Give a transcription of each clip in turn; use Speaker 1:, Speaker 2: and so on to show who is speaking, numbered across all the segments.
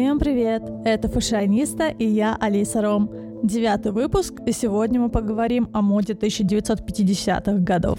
Speaker 1: Всем привет! Это Фашиониста и я Алиса Ром. Девятый выпуск, и сегодня мы поговорим о моде 1950-х годов.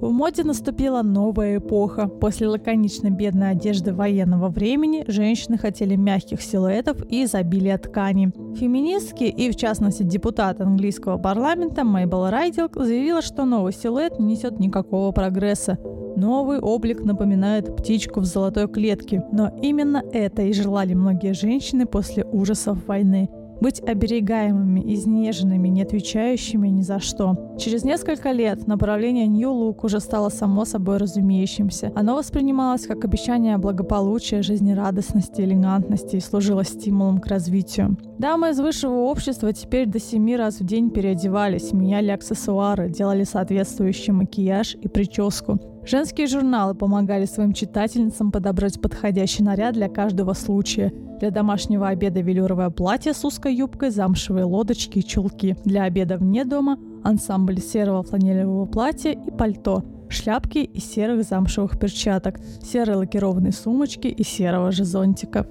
Speaker 1: В моде наступила новая эпоха. После лаконично бедной одежды военного времени женщины хотели мягких силуэтов и изобилия тканей. Феминистки и, в частности, депутат английского парламента Мейбл Райдилк заявила, что новый силуэт не несет никакого прогресса. Новый облик напоминает птичку в золотой клетке, но именно это и желали многие женщины после ужасов войны быть оберегаемыми, изнеженными, не отвечающими ни за что. Через несколько лет направление New Look уже стало само собой разумеющимся. Оно воспринималось как обещание благополучия, жизнерадостности, элегантности и служило стимулом к развитию. Дамы из высшего общества теперь до семи раз в день переодевались, меняли аксессуары, делали соответствующий макияж и прическу. Женские журналы помогали своим читательницам подобрать подходящий наряд для каждого случая. Для домашнего обеда велюровое платье с узкой юбкой, замшевые лодочки и чулки. Для обеда вне дома ансамбль серого фланелевого платья и пальто, шляпки и серых замшевых перчаток, серой лакированной сумочки и серого же зонтика.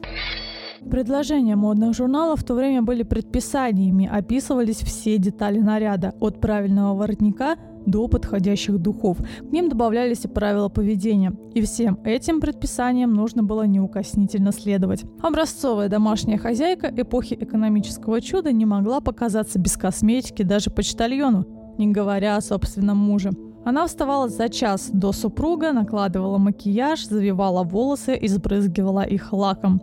Speaker 1: Предложения модных журналов в то время были предписаниями, описывались все детали наряда, от правильного воротника до подходящих духов. К ним добавлялись и правила поведения. И всем этим предписаниям нужно было неукоснительно следовать. Образцовая домашняя хозяйка эпохи экономического чуда не могла показаться без косметики даже почтальону, не говоря о собственном муже. Она вставала за час до супруга, накладывала макияж, завивала волосы и сбрызгивала их лаком.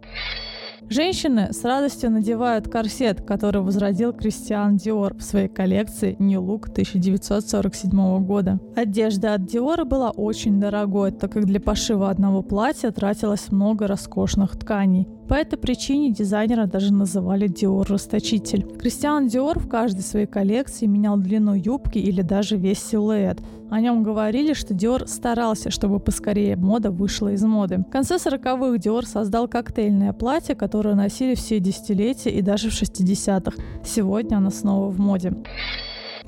Speaker 1: Женщины с радостью надевают корсет, который возродил Кристиан Диор в своей коллекции New Look 1947 года. Одежда от Диора была очень дорогой, так как для пошива одного платья тратилось много роскошных тканей. По этой причине дизайнера даже называли Диор расточитель. Кристиан Диор в каждой своей коллекции менял длину юбки или даже весь силуэт. О нем говорили, что Диор старался, чтобы поскорее мода вышла из моды. В конце 40-х Диор создал коктейльное платье, которое носили все десятилетия и даже в 60-х. Сегодня оно снова в моде.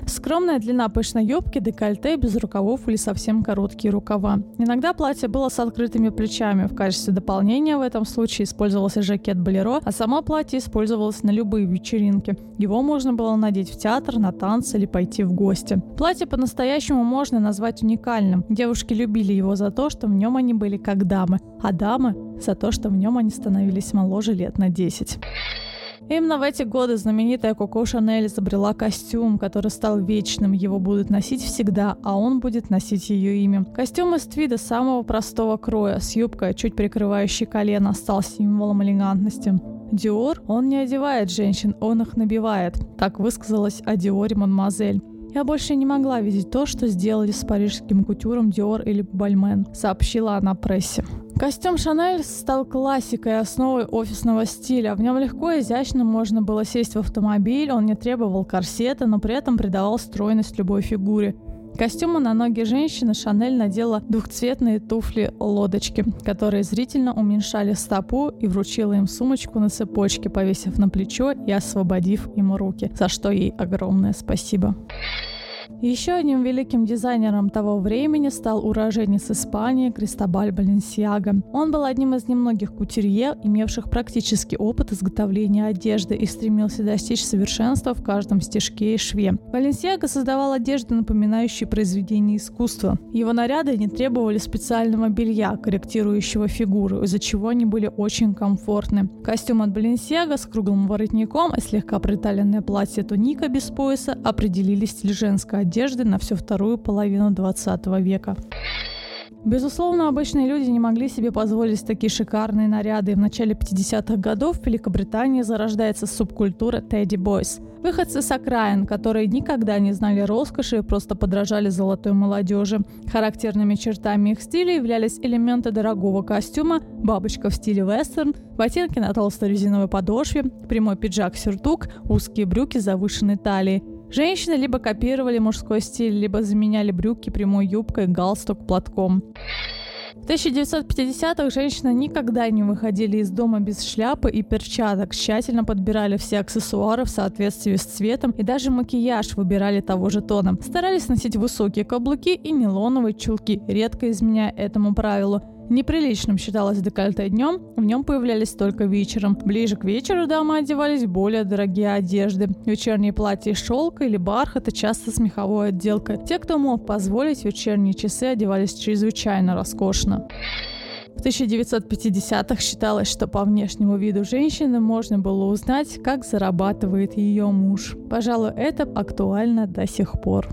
Speaker 1: Скромная длина пышной юбки, декольте, без рукавов или совсем короткие рукава. Иногда платье было с открытыми плечами. В качестве дополнения в этом случае использовался жакет болеро, а само платье использовалось на любые вечеринки. Его можно было надеть в театр, на танцы или пойти в гости. Платье по-настоящему можно назвать уникальным. Девушки любили его за то, что в нем они были как дамы, а дамы за то, что в нем они становились моложе лет на 10. Именно в эти годы знаменитая Коко Шанель изобрела костюм, который стал вечным. Его будут носить всегда, а он будет носить ее имя. Костюм из твида самого простого кроя, с юбкой, чуть прикрывающей колено, стал символом элегантности. Диор, он не одевает женщин, он их набивает. Так высказалась о Диоре Мадемуазель. Я больше не могла видеть то, что сделали с парижским кутюром Диор или Бальмен, сообщила она прессе. Костюм Шанель стал классикой, основой офисного стиля. В нем легко и изящно можно было сесть в автомобиль, он не требовал корсета, но при этом придавал стройность любой фигуре. Костюму на ноги женщины Шанель надела двухцветные туфли-лодочки, которые зрительно уменьшали стопу и вручила им сумочку на цепочке, повесив на плечо и освободив ему руки, за что ей огромное спасибо. Еще одним великим дизайнером того времени стал уроженец Испании Кристобаль Баленсиаго. Он был одним из немногих кутюрье, имевших практический опыт изготовления одежды и стремился достичь совершенства в каждом стежке и шве. Баленсиаго создавал одежду, напоминающую произведение искусства. Его наряды не требовали специального белья, корректирующего фигуру, из-за чего они были очень комфортны. Костюм от Баленсиаго с круглым воротником и слегка приталенное платье туника без пояса определили стиль женской одежды на всю вторую половину 20 века. Безусловно, обычные люди не могли себе позволить такие шикарные наряды, в начале 50-х годов в Великобритании зарождается субкультура Teddy Boys. Выходцы с окраин, которые никогда не знали роскоши и просто подражали золотой молодежи. Характерными чертами их стиля являлись элементы дорогого костюма, бабочка в стиле вестерн, ботинки на толстой резиновой подошве, прямой пиджак-сюртук, узкие брюки завышенной талии – Женщины либо копировали мужской стиль, либо заменяли брюки прямой юбкой, галстук, платком. В 1950-х женщины никогда не выходили из дома без шляпы и перчаток, тщательно подбирали все аксессуары в соответствии с цветом и даже макияж выбирали того же тона. Старались носить высокие каблуки и нейлоновые чулки, редко изменяя этому правилу. Неприличным считалось декольте днем, в нем появлялись только вечером. Ближе к вечеру дамы одевались более дорогие одежды. Вечерние платья из шелка или бархата, часто с меховой отделкой. Те, кто мог позволить, вечерние часы одевались чрезвычайно роскошно. В 1950-х считалось, что по внешнему виду женщины можно было узнать, как зарабатывает ее муж. Пожалуй, это актуально до сих пор.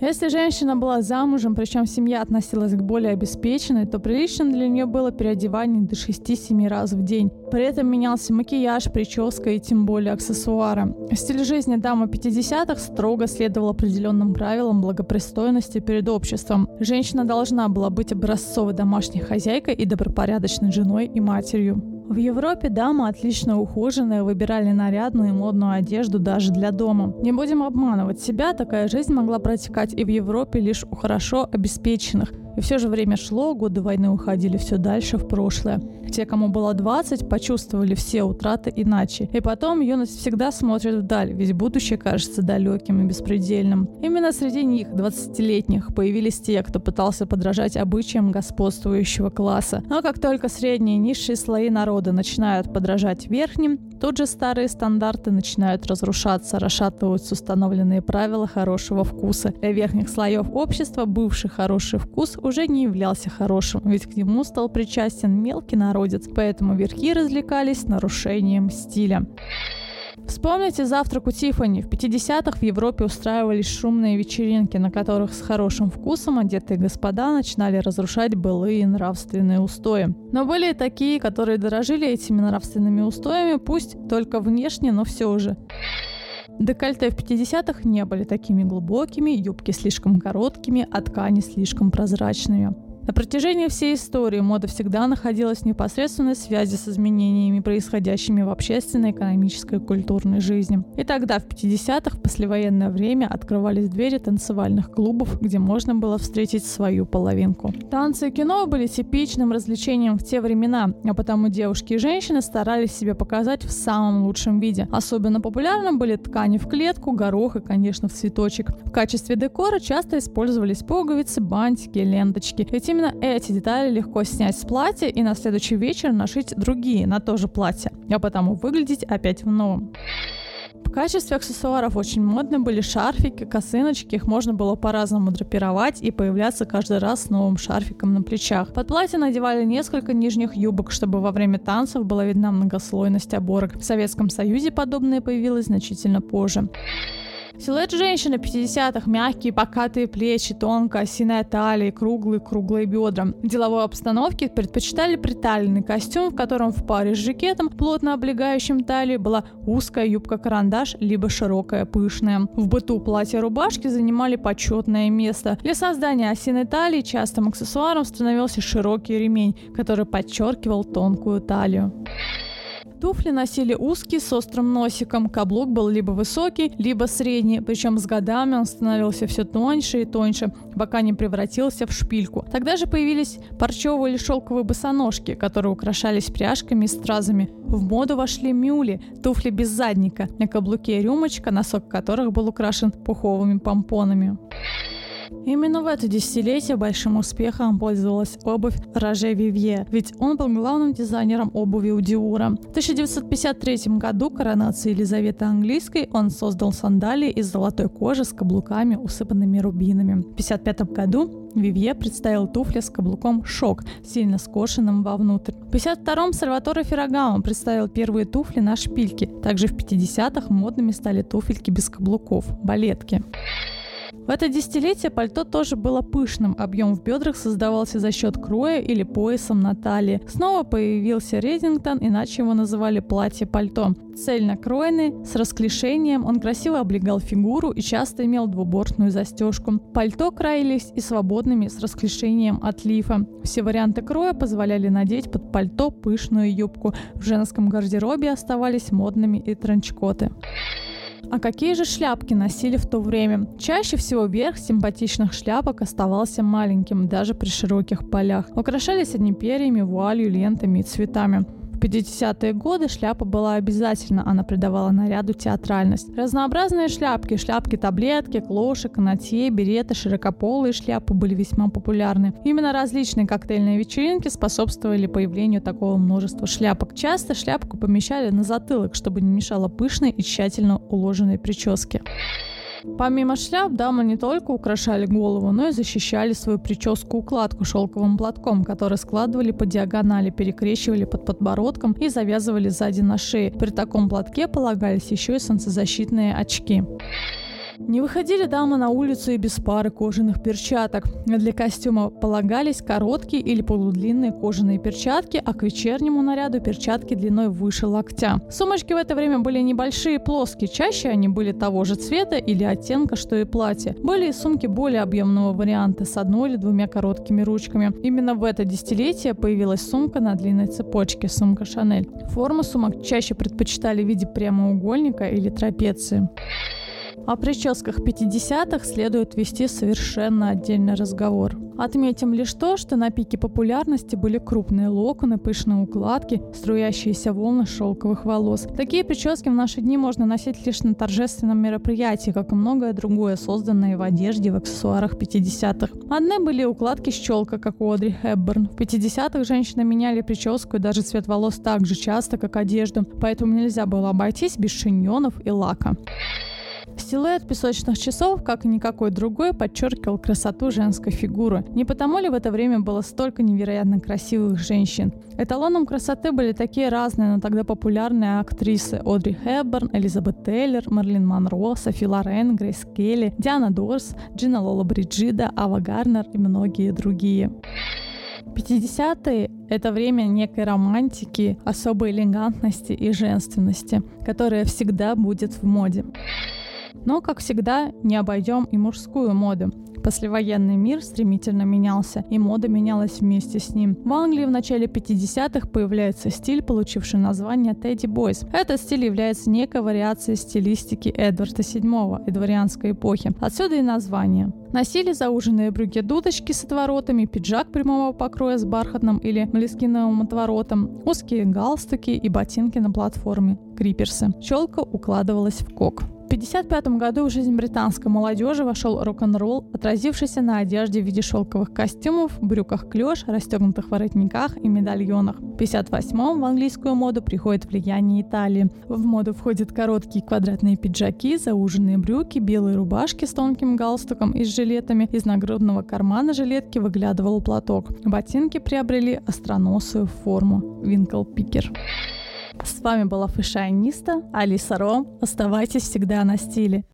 Speaker 1: Если женщина была замужем, причем семья относилась к более обеспеченной, то приличным для нее было переодевание до 6-7 раз в день. При этом менялся макияж, прическа и тем более аксессуары. Стиль жизни дамы 50-х строго следовал определенным правилам благопристойности перед обществом. Женщина должна была быть образцовой домашней хозяйкой и добропорядочной женой и матерью. В Европе дамы отлично ухоженные выбирали нарядную и модную одежду даже для дома. Не будем обманывать себя, такая жизнь могла протекать и в Европе лишь у хорошо обеспеченных – и все же время шло, годы войны уходили все дальше в прошлое. Те, кому было 20, почувствовали все утраты иначе. И потом юность всегда смотрит вдаль, ведь будущее кажется далеким и беспредельным. Именно среди них, 20-летних, появились те, кто пытался подражать обычаям господствующего класса. Но как только средние и низшие слои народа начинают подражать верхним, тут же старые стандарты начинают разрушаться, расшатываются установленные правила хорошего вкуса. Для верхних слоев общества бывший хороший вкус уже не являлся хорошим, ведь к нему стал причастен мелкий народец, поэтому верхи развлекались нарушением стиля. Вспомните завтрак у Тиффани. В 50-х в Европе устраивались шумные вечеринки, на которых с хорошим вкусом одетые господа начинали разрушать былые нравственные устои. Но были и такие, которые дорожили этими нравственными устоями, пусть только внешне, но все же. Декольте в 50-х не были такими глубокими, юбки слишком короткими, а ткани слишком прозрачными. На протяжении всей истории мода всегда находилась в непосредственной связи с изменениями, происходящими в общественной, экономической и культурной жизни. И тогда, в 50-х, в послевоенное время, открывались двери танцевальных клубов, где можно было встретить свою половинку. Танцы и кино были типичным развлечением в те времена, а потому девушки и женщины старались себя показать в самом лучшем виде. Особенно популярны были ткани в клетку, горох и, конечно, в цветочек. В качестве декора часто использовались пуговицы, бантики, ленточки. Эти именно эти детали легко снять с платья и на следующий вечер нашить другие на то же платье, а потому выглядеть опять в новом. В качестве аксессуаров очень модны были шарфики, косыночки, их можно было по-разному драпировать и появляться каждый раз с новым шарфиком на плечах. Под платье надевали несколько нижних юбок, чтобы во время танцев была видна многослойность оборок. В Советском Союзе подобное появилось значительно позже. Силуэт женщины 50-х, мягкие покатые плечи, тонкая осиная талия, круглые круглые бедра. В деловой обстановке предпочитали приталенный костюм, в котором в паре с жакетом, плотно облегающим талию, была узкая юбка-карандаш, либо широкая пышная. В быту платья-рубашки занимали почетное место. Для создания осиной талии частым аксессуаром становился широкий ремень, который подчеркивал тонкую талию. Туфли носили узкий с острым носиком, каблук был либо высокий, либо средний, причем с годами он становился все тоньше и тоньше, пока не превратился в шпильку. Тогда же появились парчевые или шелковые босоножки, которые украшались пряжками и стразами. В моду вошли мюли, туфли без задника, на каблуке рюмочка, носок которых был украшен пуховыми помпонами. Именно в это десятилетие большим успехом пользовалась обувь Роже Вивье, ведь он был главным дизайнером обуви у Диура. В 1953 году коронации Елизаветы Английской он создал сандалии из золотой кожи с каблуками, усыпанными рубинами. В 1955 году Вивье представил туфли с каблуком «Шок», сильно скошенным вовнутрь. В 1952-м Сальваторе Феррагамо представил первые туфли на шпильке. Также в 50-х модными стали туфельки без каблуков – балетки. В это десятилетие пальто тоже было пышным, объем в бедрах создавался за счет кроя или поясом на талии. Снова появился Редингтон, иначе его называли платье-пальто. Цельно кройный, с расклешением, он красиво облегал фигуру и часто имел двубортную застежку. Пальто краились и свободными с расклешением от лифа. Все варианты кроя позволяли надеть под пальто пышную юбку. В женском гардеробе оставались модными и транчкоты. А какие же шляпки носили в то время? Чаще всего верх симпатичных шляпок оставался маленьким, даже при широких полях. Украшались они перьями, вуалью, лентами и цветами. В 50-е годы шляпа была обязательно, она придавала наряду театральность. Разнообразные шляпки, шляпки-таблетки, клоши, канатье, береты, широкополые шляпы были весьма популярны. Именно различные коктейльные вечеринки способствовали появлению такого множества шляпок. Часто шляпку помещали на затылок, чтобы не мешало пышной и тщательно уложенной прическе. Помимо шляп, дамы не только украшали голову, но и защищали свою прическу-укладку шелковым платком, который складывали по диагонали, перекрещивали под подбородком и завязывали сзади на шее. При таком платке полагались еще и солнцезащитные очки. Не выходили дамы на улицу и без пары кожаных перчаток. Для костюма полагались короткие или полудлинные кожаные перчатки, а к вечернему наряду перчатки длиной выше локтя. Сумочки в это время были небольшие, плоские, чаще они были того же цвета или оттенка, что и платье. Были и сумки более объемного варианта с одной или двумя короткими ручками. Именно в это десятилетие появилась сумка на длинной цепочке, сумка Шанель. Форму сумок чаще предпочитали в виде прямоугольника или трапеции. О прическах 50-х следует вести совершенно отдельный разговор. Отметим лишь то, что на пике популярности были крупные локоны, пышные укладки, струящиеся волны шелковых волос. Такие прически в наши дни можно носить лишь на торжественном мероприятии, как и многое другое, созданное в одежде в аксессуарах 50-х. Одни были укладки с челка, как у Одри Хепберн. В 50-х женщины меняли прическу и даже цвет волос так же часто, как одежду, поэтому нельзя было обойтись без шиньонов и лака. Силуэт песочных часов, как и никакой другой, подчеркивал красоту женской фигуры. Не потому ли в это время было столько невероятно красивых женщин? Эталоном красоты были такие разные, но тогда популярные актрисы Одри Хепберн, Элизабет Тейлор, Марлин Монро, Софи Лорен, Грейс Келли, Диана Дорс, Джина Лола Бриджида, Ава Гарнер и многие другие. 50-е — это время некой романтики, особой элегантности и женственности, которая всегда будет в моде. Но, как всегда, не обойдем и мужскую моду. Послевоенный мир стремительно менялся, и мода менялась вместе с ним. В Англии в начале 50-х появляется стиль, получивший название Teddy Boys. Этот стиль является некой вариацией стилистики Эдварда VII и дворянской эпохи. Отсюда и название. Носили зауженные брюки-дудочки с отворотами, пиджак прямого покроя с бархатным или молескиновым отворотом, узкие галстуки и ботинки на платформе, криперсы. Челка укладывалась в кок. В 1955 году в жизнь британской молодежи вошел рок-н-ролл, отразившийся на одежде в виде шелковых костюмов, брюках клеш, расстегнутых воротниках и медальонах. В 1958 в английскую моду приходит влияние Италии. В моду входят короткие квадратные пиджаки, зауженные брюки, белые рубашки с тонким галстуком и с жилетами. Из нагрудного кармана жилетки выглядывал платок. Ботинки приобрели остроносую форму. Винкл Пикер. С вами была fashionista Алиса Ром. Оставайтесь всегда на стиле.